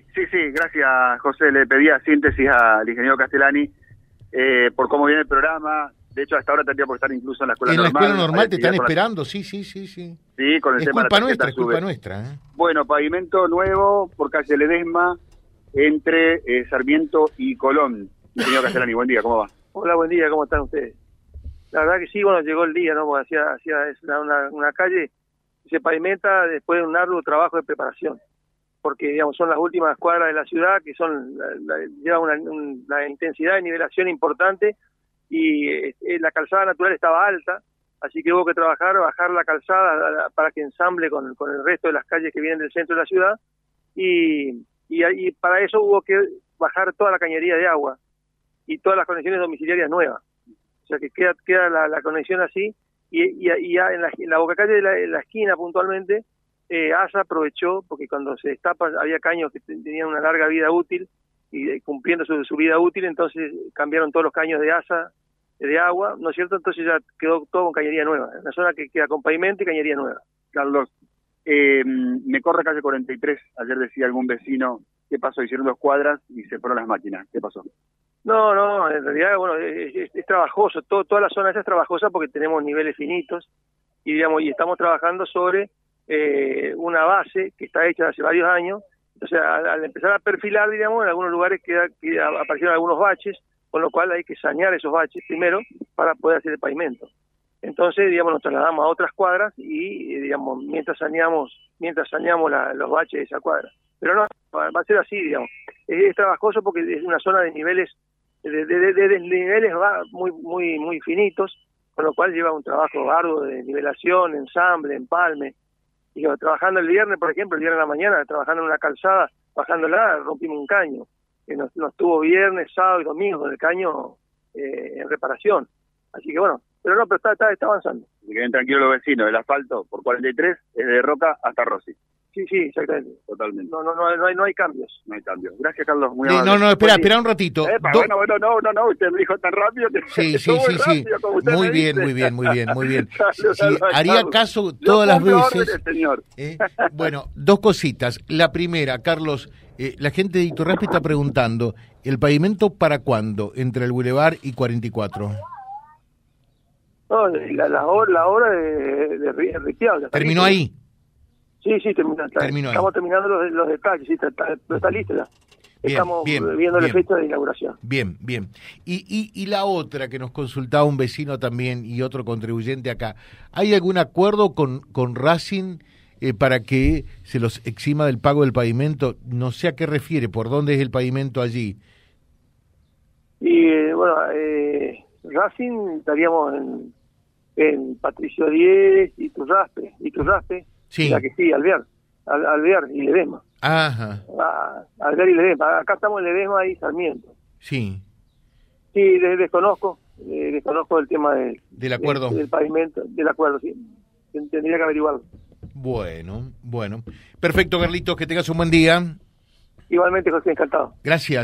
Sí, sí, sí, gracias José. Le pedía síntesis al ingeniero Castellani eh, por cómo viene el programa. De hecho, hasta ahora tendría por estar incluso en la escuela en la normal. escuela normal te están la- esperando, sí, sí, sí, sí. Sí, con el Es tema de la culpa nuestra, es culpa nuestra. ¿eh? Bueno, pavimento nuevo por calle Ledesma entre eh, Sarmiento y Colón. Ingeniero Castellani, buen día, ¿cómo va? Hola, buen día, ¿cómo están ustedes? La verdad que sí, bueno, llegó el día, ¿no? Porque hacía, hacía es una, una, calle se pavimenta después de un arduo trabajo de preparación, porque, digamos, son las últimas cuadras de la ciudad que son, lleva una, un- una intensidad de nivelación importante y eh, eh, la calzada natural estaba alta, así que hubo que trabajar, bajar la calzada para que ensamble con, con el resto de las calles que vienen del centro de la ciudad y, y, ahí- para eso hubo que bajar toda la cañería de agua y todas las conexiones domiciliarias nuevas. O sea que queda, queda la, conexión así y, y, y en, la, en la boca calle de en la esquina puntualmente, eh, ASA aprovechó, porque cuando se destapa había caños que ten- tenían una larga vida útil y eh, cumpliendo su, su vida útil, entonces cambiaron todos los caños de ASA de agua, ¿no es cierto? Entonces ya quedó todo con cañería nueva, una zona que queda con pavimento y cañería nueva. Carlos, eh, me corre calle 43. Ayer decía algún vecino, ¿qué pasó? Hicieron dos cuadras y se fueron las máquinas. ¿Qué pasó? No, no, en realidad, bueno, es, es- es trabajoso, todo, toda la zona esa es trabajosa porque tenemos niveles finitos y, digamos, y estamos trabajando sobre eh, una base que está hecha hace varios años. Entonces, al, al empezar a perfilar, digamos, en algunos lugares queda, queda- aparecieron algunos baches, con lo cual hay que sanear esos baches primero para poder hacer el pavimento. Entonces, digamos, nos trasladamos a otras cuadras y, eh, digamos, mientras saneamos, mientras saneamos la- los baches de esa cuadra. Pero no, va a ser así, digamos. Es, trabajoso porque es una zona de niveles, de, de, de- desniveles va muy, muy, muy finitos, con lo cual lleva un trabajo arduo de nivelación, ensamble, empalme. Yo, trabajando el viernes, por ejemplo, el viernes en la mañana, trabajando en una calzada, bajándola, rompimos un caño. Que nos, nos tuvo viernes, sábado y domingo con el caño eh, en reparación. Así que bueno, pero no, pero está, está, está avanzando. Que queden tranquilos los vecinos. El asfalto por 43 es de Roca hasta Rossi. Sí, sí, exactamente. Totalmente. No, no, no, no hay, no hay cambios. No hay cambio. Gracias, Carlos. Muy amable. no, no, espera, espera un ratito. Epa, Do- bueno, bueno, no, no, no, usted me dijo tan rápido que Sí, sí, sí, sí. Muy bien, muy bien, muy bien, muy bien. Sí, haría Carlos. caso todas las veces. órdenes, señor. ¿eh? Bueno, dos cositas. La primera, Carlos, eh, la gente de Iturraspe está preguntando, ¿el pavimento para cuándo entre el Boulevard y 44? No, la, la, hora, la hora de, de, ¿Terminó ahí? Sí, sí, terminó. está- Terminó ahí. estamos terminando los, los detalles, sí, está, está, pero está listo ya. Bien, estamos bien, viendo la fecha de inauguración. Bien, bien. Y, y, y la otra que nos consultaba un vecino también y otro contribuyente acá, ¿hay algún acuerdo con, con Racing eh, para que se los exima del pago del pavimento? No sé a qué refiere, por dónde es el pavimento allí. Y eh, bueno, eh, Racing estaríamos en, en Patricio 10 y Turraspe, y Turraspe, Sí. la que sí, Alvear, Al, Alvear y Ledesma. Ajá, Ah, Alvear y Ledesma. Acá estamos en Ledesma y Sarmiento. sí, Sí, de- desconozco, eh, desconozco el tema de, del acuerdo. de- del pavimento, del acuerdo, sí. Ten- Tendría que averiguarlo. Bueno, bueno. Perfecto, Carlitos, que tengas un buen día. Igualmente, José, encantado. Gracias.